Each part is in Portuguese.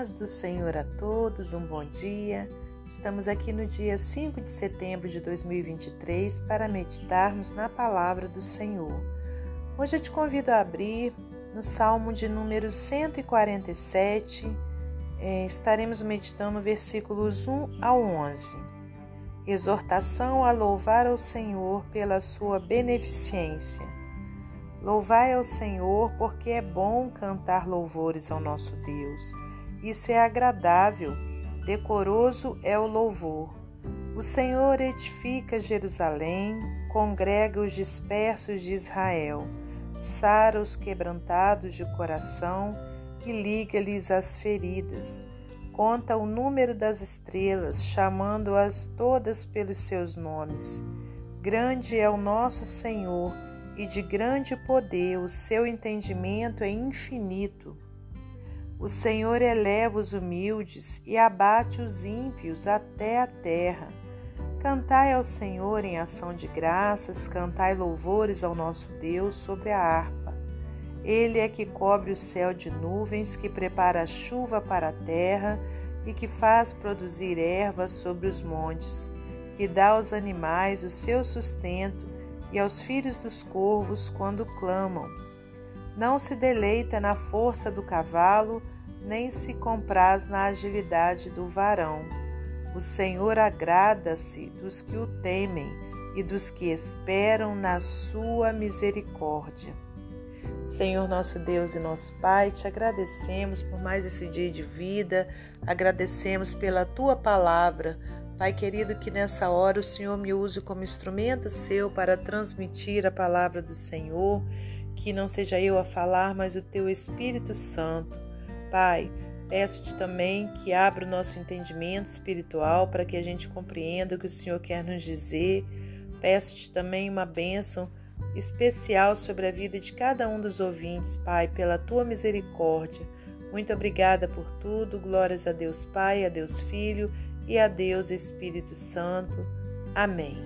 paz do Senhor a todos, um bom dia. Estamos aqui no dia 5 de setembro de 2023 para meditarmos na palavra do Senhor. Hoje eu te convido a abrir no Salmo de número 147. É, estaremos meditando versículos 1 ao 11. Exortação a louvar ao Senhor pela sua beneficência. Louvai ao Senhor, porque é bom cantar louvores ao nosso Deus. Isso é agradável, decoroso é o louvor. O Senhor edifica Jerusalém, congrega os dispersos de Israel, sara os quebrantados de coração e liga-lhes as feridas. Conta o número das estrelas, chamando-as todas pelos seus nomes. Grande é o nosso Senhor e de grande poder, o seu entendimento é infinito. O Senhor eleva os humildes e abate os ímpios até a terra. Cantai ao Senhor em ação de graças, cantai louvores ao nosso Deus sobre a harpa. Ele é que cobre o céu de nuvens, que prepara a chuva para a terra e que faz produzir ervas sobre os montes, que dá aos animais o seu sustento e aos filhos dos corvos quando clamam. Não se deleita na força do cavalo, nem se compraz na agilidade do varão. O Senhor agrada-se dos que o temem e dos que esperam na sua misericórdia. Senhor nosso Deus e nosso Pai, te agradecemos por mais esse dia de vida, agradecemos pela tua palavra Pai querido, que nessa hora o Senhor me use como instrumento seu para transmitir a palavra do Senhor, que não seja eu a falar, mas o teu Espírito Santo. Pai, peço-te também que abra o nosso entendimento espiritual para que a gente compreenda o que o Senhor quer nos dizer. Peço-te também uma bênção especial sobre a vida de cada um dos ouvintes, Pai, pela tua misericórdia. Muito obrigada por tudo. Glórias a Deus Pai, a Deus Filho e a Deus Espírito Santo. Amém.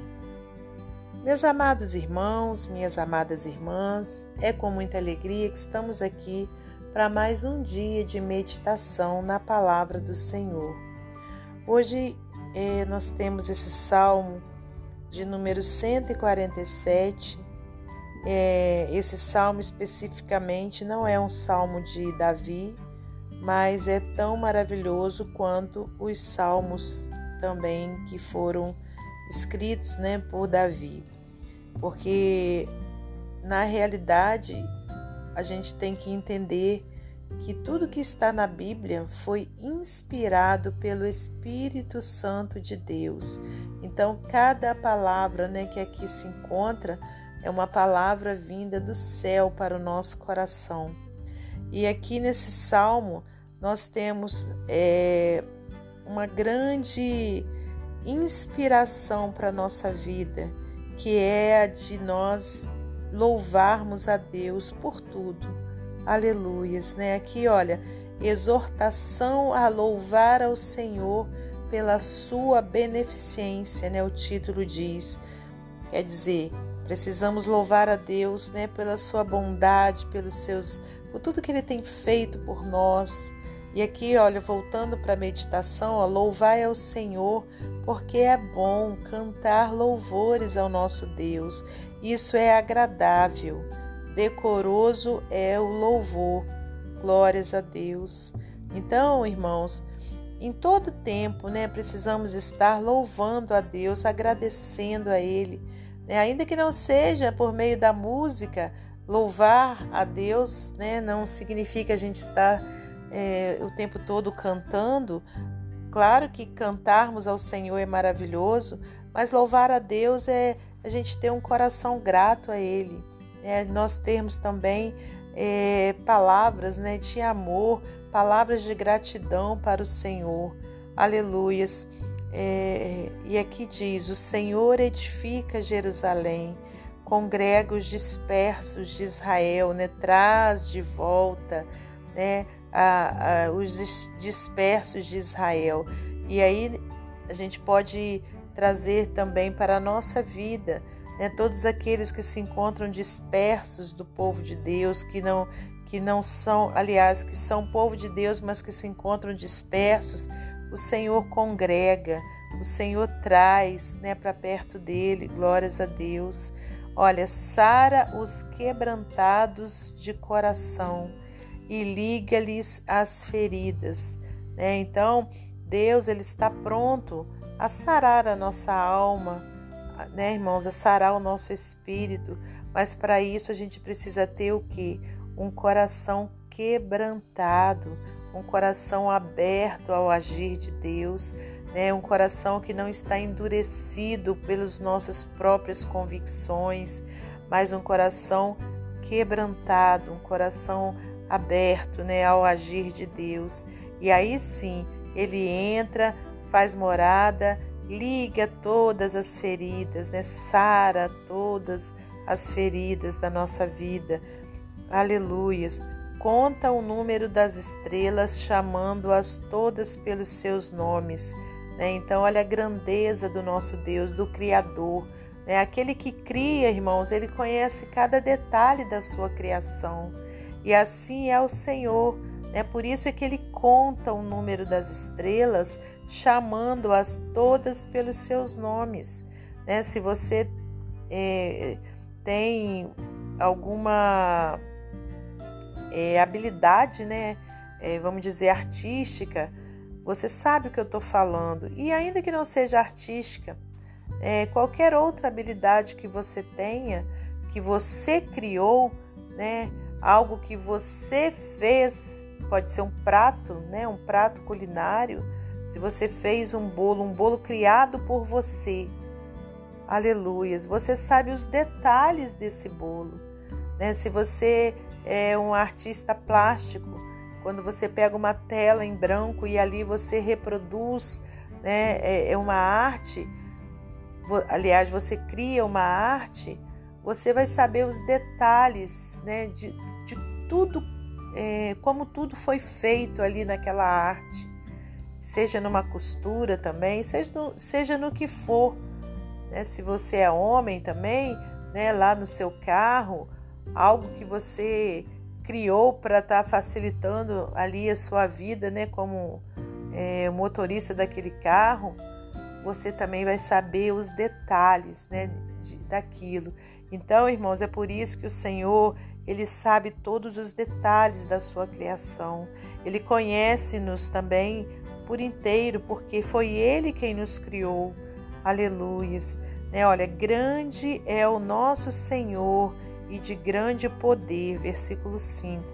Meus amados irmãos, minhas amadas irmãs, é com muita alegria que estamos aqui para mais um dia de meditação na palavra do Senhor. Hoje eh, nós temos esse salmo de número 147. É, esse salmo especificamente não é um salmo de Davi, mas é tão maravilhoso quanto os salmos também que foram escritos né, por Davi. Porque na realidade a gente tem que entender que tudo que está na Bíblia foi inspirado pelo Espírito Santo de Deus. Então, cada palavra né, que aqui se encontra é uma palavra vinda do céu para o nosso coração. E aqui nesse salmo nós temos é, uma grande inspiração para a nossa vida, que é a de nós louvarmos a Deus por tudo. Aleluias, né? Aqui, olha, exortação a louvar ao Senhor pela sua beneficência, né? O título diz. Quer dizer, precisamos louvar a Deus, né, pela sua bondade, pelos seus, por tudo que ele tem feito por nós. E aqui, olha, voltando para a meditação, ó, louvai ao Senhor, porque é bom cantar louvores ao nosso Deus. Isso é agradável. Decoroso é o louvor. Glórias a Deus. Então, irmãos, em todo tempo, né, precisamos estar louvando a Deus, agradecendo a Ele. Né? Ainda que não seja por meio da música, louvar a Deus né, não significa a gente estar é, o tempo todo cantando. Claro que cantarmos ao Senhor é maravilhoso, mas louvar a Deus é a gente ter um coração grato a Ele. É nós termos também é, palavras né, de amor, palavras de gratidão para o Senhor. Aleluias. É, e aqui diz: O Senhor edifica Jerusalém, congrega os dispersos de Israel, né, traz de volta né, a, a, os dispersos de Israel. E aí a gente pode trazer também para a nossa vida né, todos aqueles que se encontram dispersos do povo de Deus, que não que não são, aliás, que são povo de Deus, mas que se encontram dispersos, o Senhor congrega, o Senhor traz, né, para perto dele. Glórias a Deus. Olha, sara os quebrantados de coração e liga-lhes as feridas, né? Então, Deus ele está pronto a sarar a nossa alma, né, irmãos, a sarar o nosso espírito, mas para isso a gente precisa ter o que? Um coração quebrantado, um coração aberto ao agir de Deus, né? um coração que não está endurecido pelas nossas próprias convicções, mas um coração quebrantado, um coração aberto né? ao agir de Deus. E aí sim, ele entra, faz morada liga todas as feridas, né? Sara todas as feridas da nossa vida. Aleluias. Conta o número das estrelas, chamando-as todas pelos seus nomes. Né? Então, olha a grandeza do nosso Deus, do Criador. Né? Aquele que cria, irmãos, ele conhece cada detalhe da sua criação. E assim é o Senhor. Né? Por isso é que ele conta o número das estrelas, chamando-as todas pelos seus nomes. Né? Se você é, tem alguma é, habilidade, né? É, vamos dizer, artística, você sabe o que eu estou falando. E ainda que não seja artística, é, qualquer outra habilidade que você tenha, que você criou, né? Algo que você fez, pode ser um prato, né? Um prato culinário se você fez um bolo, um bolo criado por você, aleluias, você sabe os detalhes desse bolo. Né? Se você é um artista plástico, quando você pega uma tela em branco e ali você reproduz né, é, é uma arte, aliás, você cria uma arte, você vai saber os detalhes né, de, tudo, é, como tudo foi feito ali naquela arte seja numa costura também, seja no, seja no que for. Né? Se você é homem também, né? lá no seu carro, algo que você criou para estar tá facilitando ali a sua vida, né? como é, motorista daquele carro, você também vai saber os detalhes né? De, daquilo. Então, irmãos, é por isso que o Senhor, ele sabe todos os detalhes da sua criação. Ele conhece-nos também por inteiro, porque foi Ele quem nos criou. Aleluias. Né? Olha, grande é o nosso Senhor e de grande poder. Versículo 5.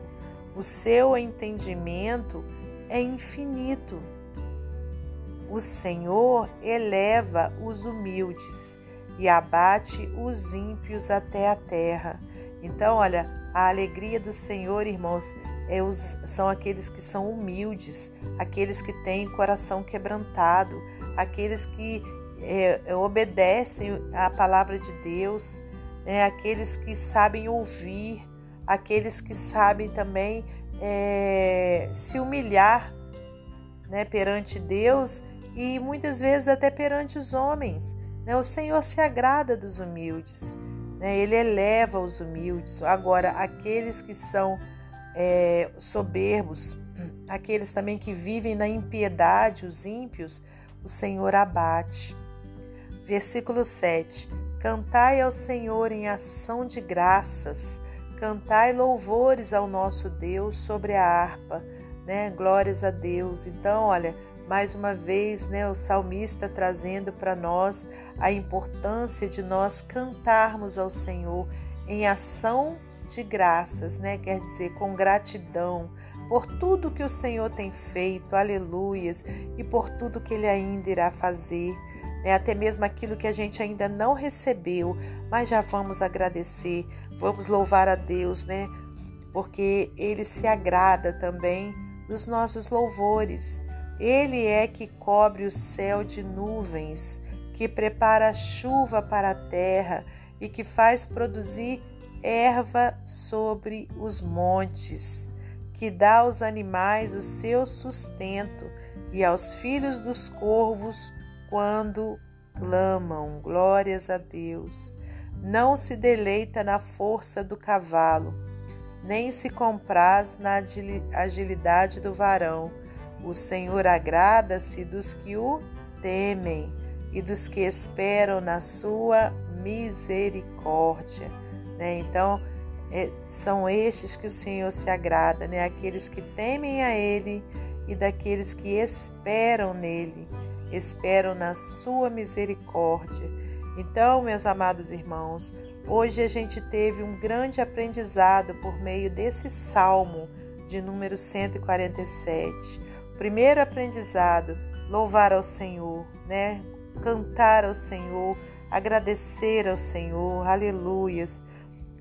O seu entendimento é infinito. O Senhor eleva os humildes e abate os ímpios até a terra. Então, olha, a alegria do Senhor, irmãos, é os, são aqueles que são humildes, aqueles que têm coração quebrantado, aqueles que é, é, obedecem à palavra de Deus, né? aqueles que sabem ouvir, aqueles que sabem também é, se humilhar né, perante Deus e muitas vezes até perante os homens. Né? O Senhor se agrada dos humildes? Ele eleva os humildes. Agora, aqueles que são é, soberbos, aqueles também que vivem na impiedade, os ímpios, o Senhor abate. Versículo 7: Cantai ao Senhor em ação de graças, cantai louvores ao nosso Deus sobre a harpa, né? Glórias a Deus. Então, olha, mais uma vez, né, o salmista trazendo para nós a importância de nós cantarmos ao Senhor em ação de graças, né? Quer dizer, com gratidão por tudo que o Senhor tem feito, aleluias, e por tudo que Ele ainda irá fazer, né? Até mesmo aquilo que a gente ainda não recebeu, mas já vamos agradecer, vamos louvar a Deus, né? Porque Ele se agrada também dos nossos louvores. Ele é que cobre o céu de nuvens, que prepara chuva para a terra e que faz produzir erva sobre os montes, que dá aos animais o seu sustento e aos filhos dos corvos quando clamam. Glórias a Deus. não se deleita na força do cavalo, nem se compraz na agilidade do varão. O Senhor agrada-se dos que o temem e dos que esperam na sua misericórdia. Né? Então, é, são estes que o Senhor se agrada, né? aqueles que temem a Ele e daqueles que esperam nele, esperam na sua misericórdia. Então, meus amados irmãos, hoje a gente teve um grande aprendizado por meio desse salmo de número 147. Primeiro aprendizado, louvar ao Senhor, né? Cantar ao Senhor, agradecer ao Senhor, aleluias.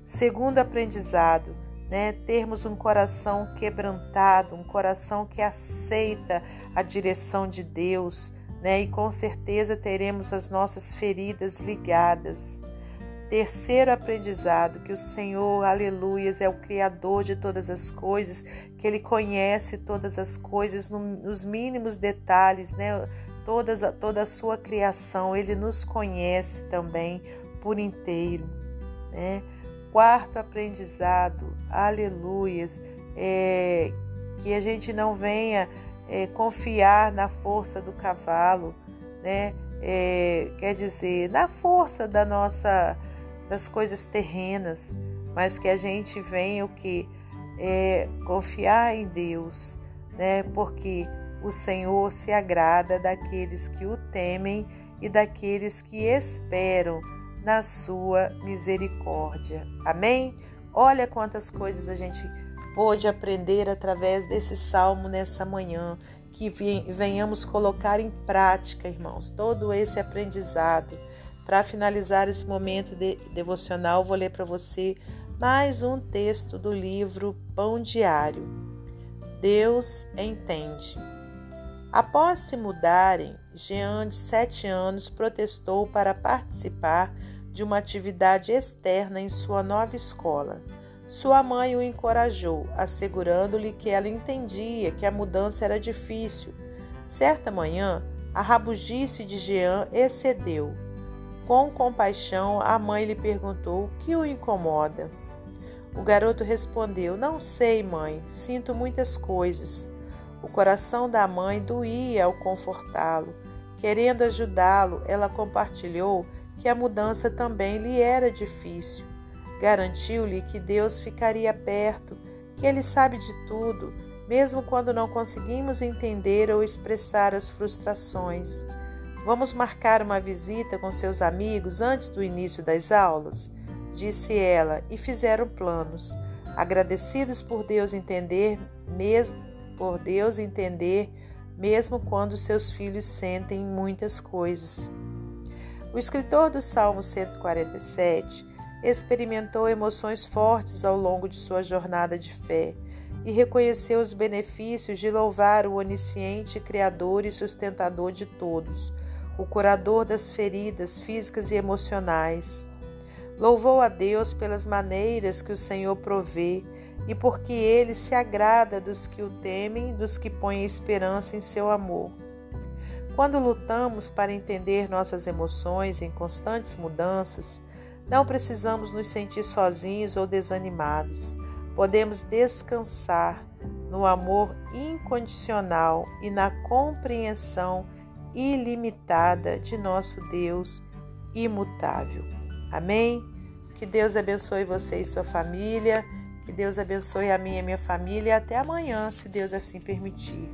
Segundo aprendizado, né, termos um coração quebrantado, um coração que aceita a direção de Deus, né, e com certeza teremos as nossas feridas ligadas. Terceiro aprendizado, que o Senhor, aleluias, é o Criador de todas as coisas, que Ele conhece todas as coisas nos mínimos detalhes, né? Todas, toda a sua criação, Ele nos conhece também por inteiro, né? Quarto aprendizado, aleluias, é, que a gente não venha é, confiar na força do cavalo, né? É, quer dizer, na força da nossa, das coisas terrenas, mas que a gente venha o que é, confiar em Deus, né? Porque o Senhor se agrada daqueles que o temem e daqueles que esperam na sua misericórdia. Amém? Olha quantas coisas a gente pôde aprender através desse salmo nessa manhã. Que venhamos colocar em prática, irmãos, todo esse aprendizado. Para finalizar esse momento de devocional, vou ler para você mais um texto do livro Pão Diário. Deus entende. Após se mudarem, Jean, de sete anos, protestou para participar de uma atividade externa em sua nova escola. Sua mãe o encorajou, assegurando-lhe que ela entendia que a mudança era difícil. Certa manhã, a rabugice de Jean excedeu. Com compaixão, a mãe lhe perguntou o que o incomoda. O garoto respondeu: Não sei, mãe, sinto muitas coisas. O coração da mãe doía ao confortá-lo. Querendo ajudá-lo, ela compartilhou que a mudança também lhe era difícil. Garantiu-lhe que Deus ficaria perto, que Ele sabe de tudo, mesmo quando não conseguimos entender ou expressar as frustrações. Vamos marcar uma visita com seus amigos antes do início das aulas? Disse ela, e fizeram planos. Agradecidos por Deus entender, mesmo por Deus entender, mesmo quando seus filhos sentem muitas coisas. O escritor do Salmo 147 experimentou emoções fortes ao longo de sua jornada de fé e reconheceu os benefícios de louvar o onisciente Criador e sustentador de todos, o curador das feridas físicas e emocionais. Louvou a Deus pelas maneiras que o Senhor provê e porque ele se agrada dos que o temem, dos que põem esperança em seu amor. Quando lutamos para entender nossas emoções em constantes mudanças, não precisamos nos sentir sozinhos ou desanimados. Podemos descansar no amor incondicional e na compreensão ilimitada de nosso Deus imutável. Amém? Que Deus abençoe você e sua família. Que Deus abençoe a minha e a minha família. Até amanhã, se Deus assim permitir.